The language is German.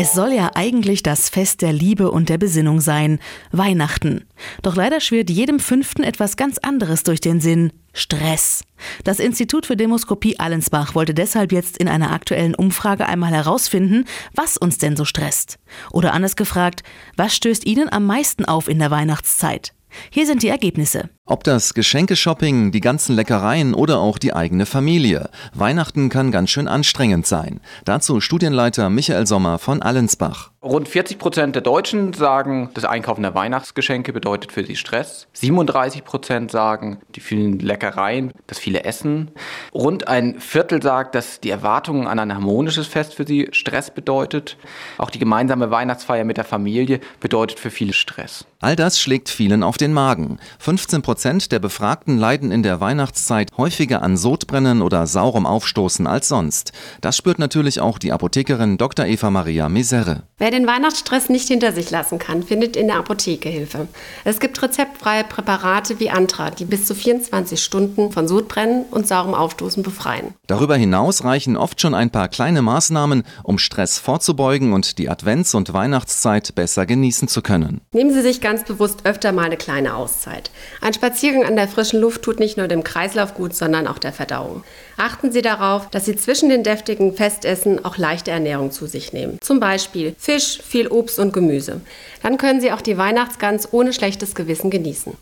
Es soll ja eigentlich das Fest der Liebe und der Besinnung sein, Weihnachten. Doch leider schwirrt jedem Fünften etwas ganz anderes durch den Sinn. Stress. Das Institut für Demoskopie Allensbach wollte deshalb jetzt in einer aktuellen Umfrage einmal herausfinden, was uns denn so stresst. Oder anders gefragt, was stößt Ihnen am meisten auf in der Weihnachtszeit? Hier sind die Ergebnisse. Ob das Geschenkeshopping, die ganzen Leckereien oder auch die eigene Familie. Weihnachten kann ganz schön anstrengend sein. Dazu Studienleiter Michael Sommer von Allensbach. Rund 40 Prozent der Deutschen sagen, das Einkaufen der Weihnachtsgeschenke bedeutet für sie Stress. 37 Prozent sagen, die vielen Leckereien, das viele Essen. Rund ein Viertel sagt, dass die Erwartungen an ein harmonisches Fest für sie Stress bedeutet. Auch die gemeinsame Weihnachtsfeier mit der Familie bedeutet für viele Stress. All das schlägt vielen auf den Magen. 15 Prozent der Befragten leiden in der Weihnachtszeit häufiger an Sodbrennen oder saurem Aufstoßen als sonst. Das spürt natürlich auch die Apothekerin Dr. Eva Maria Misere. Wer den Weihnachtsstress nicht hinter sich lassen kann, findet in der Apotheke Hilfe. Es gibt rezeptfreie Präparate wie Antra, die bis zu 24 Stunden von Sodbrennen und saurem Aufstoßen befreien. Darüber hinaus reichen oft schon ein paar kleine Maßnahmen, um Stress vorzubeugen und die Advents- und Weihnachtszeit besser genießen zu können. Nehmen Sie sich ganz bewusst öfter mal eine kleine Auszeit. Ein Spaziergang an der frischen Luft tut nicht nur dem Kreislauf gut, sondern auch der Verdauung. Achten Sie darauf, dass Sie zwischen den deftigen Festessen auch leichte Ernährung zu sich nehmen. Zum Beispiel Fisch, viel Obst und Gemüse. Dann können Sie auch die Weihnachtsgans ohne schlechtes Gewissen genießen.